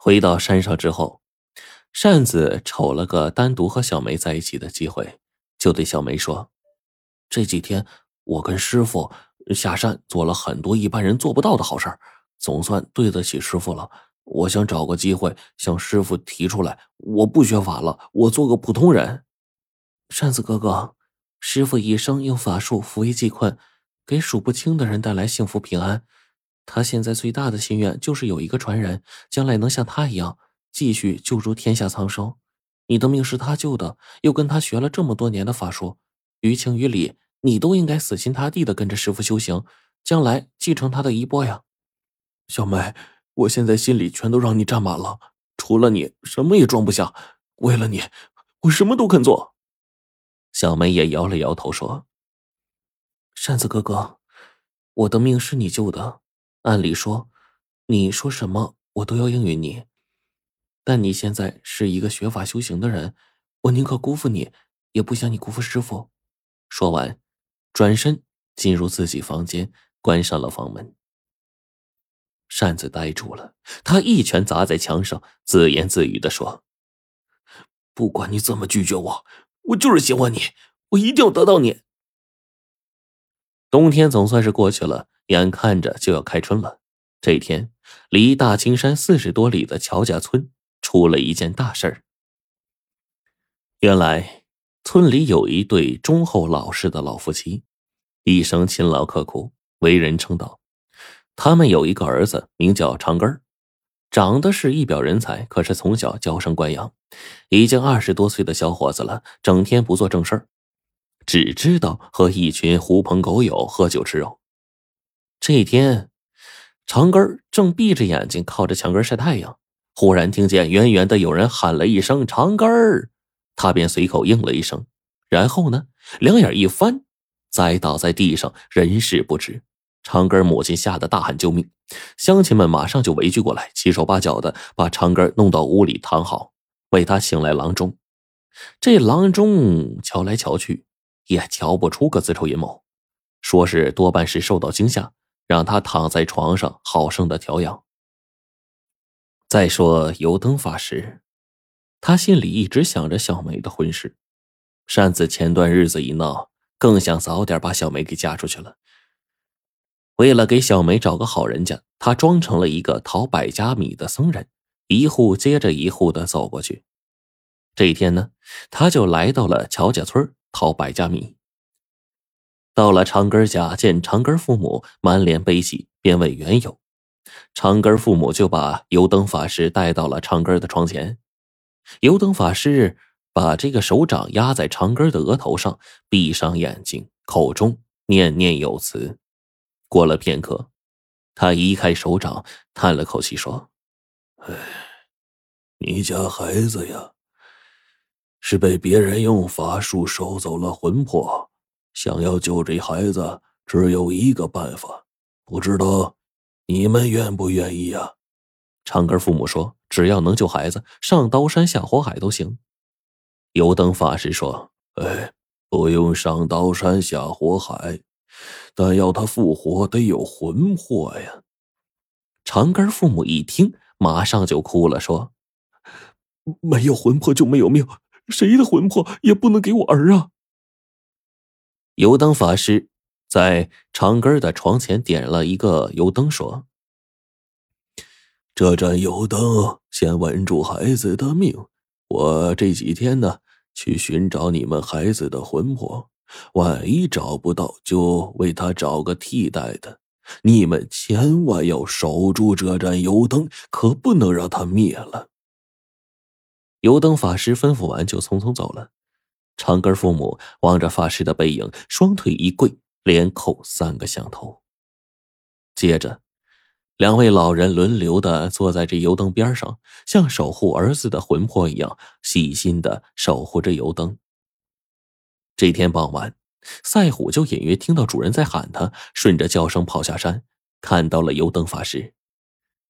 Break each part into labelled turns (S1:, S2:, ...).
S1: 回到山上之后，扇子瞅了个单独和小梅在一起的机会，就对小梅说：“这几天我跟师傅下山做了很多一般人做不到的好事总算对得起师傅了。我想找个机会向师傅提出来，我不学法了，我做个普通人。”
S2: 扇子哥哥，师傅一生用法术扶危济困，给数不清的人带来幸福平安。他现在最大的心愿就是有一个传人，将来能像他一样继续救助天下苍生。你的命是他救的，又跟他学了这么多年的法术，于情于理，你都应该死心塌地的跟着师傅修行，将来继承他的衣钵呀。
S3: 小梅，我现在心里全都让你占满了，除了你，什么也装不下。为了你，我什么都肯做。
S1: 小梅也摇了摇头说：“
S2: 扇子哥哥，我的命是你救的。”按理说，你说什么我都要应允你，但你现在是一个学法修行的人，我宁可辜负你，也不想你辜负师傅。
S1: 说完，转身进入自己房间，关上了房门。扇子呆住了，他一拳砸在墙上，自言自语的说：“
S3: 不管你怎么拒绝我，我就是喜欢你，我一定要得到你。”
S1: 冬天总算是过去了。眼看着就要开春了，这天，离大青山四十多里的乔家村出了一件大事儿。原来，村里有一对忠厚老实的老夫妻，一生勤劳刻苦，为人称道。他们有一个儿子，名叫长根儿，长得是一表人才，可是从小娇生惯养，已经二十多岁的小伙子了，整天不做正事儿，只知道和一群狐朋狗友喝酒吃肉。这一天，长根正闭着眼睛靠着墙根晒太阳，忽然听见远远的有人喊了一声“长根”，他便随口应了一声，然后呢，两眼一翻，栽倒在地上，人事不知。长根母亲吓得大喊救命，乡亲们马上就围聚过来，七手八脚的把长根弄到屋里躺好，为他请来郎中。这郎中瞧来瞧去，也瞧不出个子丑寅卯，说是多半是受到惊吓。让他躺在床上好生的调养。再说油灯法师，他心里一直想着小梅的婚事。扇子前段日子一闹，更想早点把小梅给嫁出去了。为了给小梅找个好人家，他装成了一个讨百家米的僧人，一户接着一户的走过去。这一天呢，他就来到了乔家村讨百家米。到了长根家，见长根父母满脸悲喜，便问缘由。长根父母就把油灯法师带到了长根的床前。油灯法师把这个手掌压在长根的额头上，闭上眼睛，口中念念有词。过了片刻，他移开手掌，叹了口气说：“
S3: 哎，你家孩子呀，是被别人用法术收走了魂魄。”想要救这孩子，只有一个办法，不知道你们愿不愿意啊？
S1: 长根父母说：“只要能救孩子，上刀山下火海都行。”油灯法师说：“
S3: 哎，不用上刀山下火海，但要他复活，得有魂魄呀。”
S1: 长根父母一听，马上就哭了，说：“
S3: 没有魂魄就没有命，谁的魂魄也不能给我儿啊！”
S1: 油灯法师在长根的床前点了一个油灯，说：“
S3: 这盏油灯先稳住孩子的命。我这几天呢，去寻找你们孩子的魂魄。万一找不到，就为他找个替代的。你们千万要守住这盏油灯，可不能让它灭了。”
S1: 油灯法师吩咐完，就匆匆走了。长根父母望着法师的背影，双腿一跪，连叩三个响头。接着，两位老人轮流的坐在这油灯边上，像守护儿子的魂魄一样，细心的守护着油灯。这天傍晚，赛虎就隐约听到主人在喊他，顺着叫声跑下山，看到了油灯法师，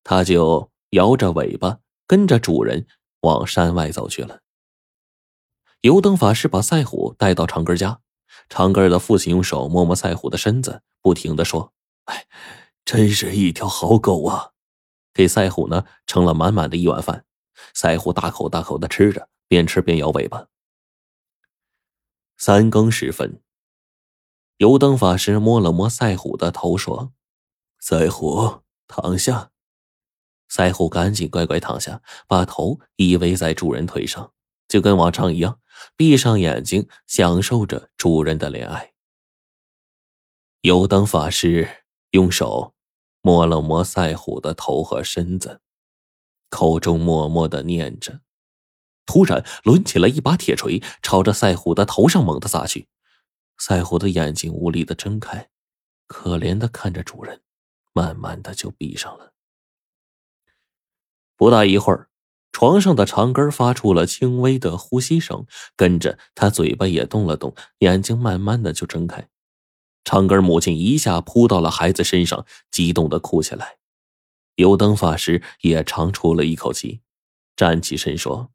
S1: 他就摇着尾巴跟着主人往山外走去了。油灯法师把赛虎带到长根家，长根的父亲用手摸摸赛虎的身子，不停的说：“
S3: 哎，真是一条好狗啊！”
S1: 给赛虎呢盛了满满的一碗饭。赛虎大口大口的吃着，边吃边摇尾巴。三更时分，油灯法师摸了摸赛虎的头，说：“
S3: 赛虎，躺下。”
S1: 赛虎赶紧乖乖躺下，把头依偎在主人腿上，就跟往常一样，闭上眼睛，享受着主人的怜爱。油灯法师用手摸了摸赛虎的头和身子，口中默默的念着，突然抡起了一把铁锤，朝着赛虎的头上猛地砸去。赛虎的眼睛无力的睁开，可怜的看着主人，慢慢的就闭上了。不大一会儿，床上的长根发出了轻微的呼吸声，跟着他嘴巴也动了动，眼睛慢慢的就睁开。长根母亲一下扑到了孩子身上，激动的哭起来。油灯法师也长出了一口气，站起身说：“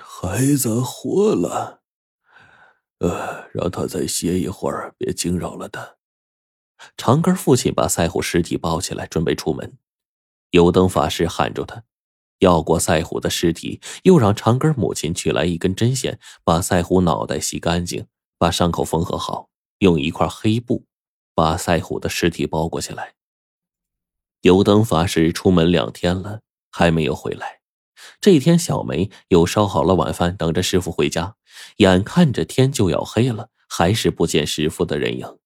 S3: 孩子活了，呃，让他再歇一会儿，别惊扰了他。”
S1: 长根父亲把赛虎尸体抱起来，准备出门。油灯法师喊住他，要过赛虎的尸体，又让长根母亲取来一根针线，把赛虎脑袋洗干净，把伤口缝合好，用一块黑布把赛虎的尸体包裹起来。油灯法师出门两天了，还没有回来。这一天，小梅又烧好了晚饭，等着师傅回家。眼看着天就要黑了，还是不见师傅的人影。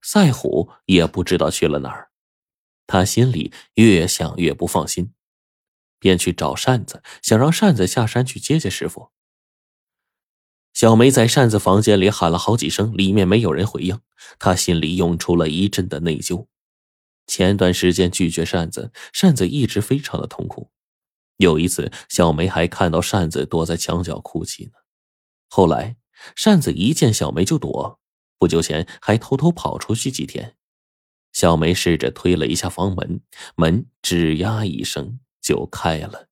S1: 赛虎也不知道去了哪儿，他心里越想越不放心，便去找扇子，想让扇子下山去接接师傅。小梅在扇子房间里喊了好几声，里面没有人回应，她心里涌出了一阵的内疚。前段时间拒绝扇子，扇子一直非常的痛苦。有一次，小梅还看到扇子躲在墙角哭泣呢。后来，扇子一见小梅就躲。不久前还偷偷跑出去几天，小梅试着推了一下房门，门吱呀一声就开了，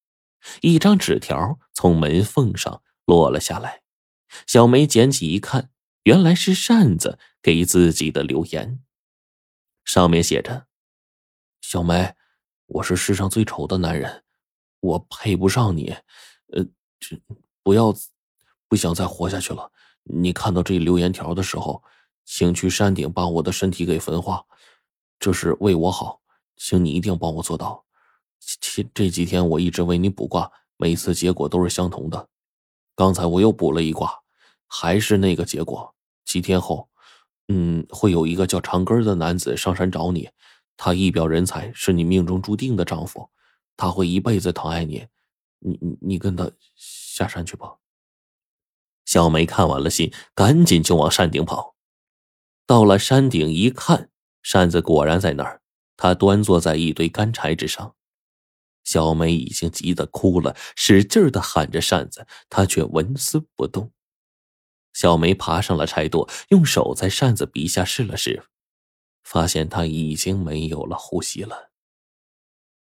S1: 一张纸条从门缝上落了下来。小梅捡起一看，原来是扇子给自己的留言，上面写着：“小梅，我是世上最丑的男人，我配不上你，呃，这不要，不想再活下去了。你看到这留言条的时候。”请去山顶把我的身体给焚化，这是为我好，请你一定帮我做到。这这几天我一直为你卜卦，每次结果都是相同的。刚才我又卜了一卦，还是那个结果。几天后，嗯，会有一个叫长根的男子上山找你，他一表人才，是你命中注定的丈夫，他会一辈子疼爱你。你你你跟他下山去吧。小梅看完了信，赶紧就往山顶跑。到了山顶一看，扇子果然在那儿。他端坐在一堆干柴之上，小梅已经急得哭了，使劲的喊着扇子，他却纹丝不动。小梅爬上了柴垛，用手在扇子鼻下试了试，发现他已经没有了呼吸了。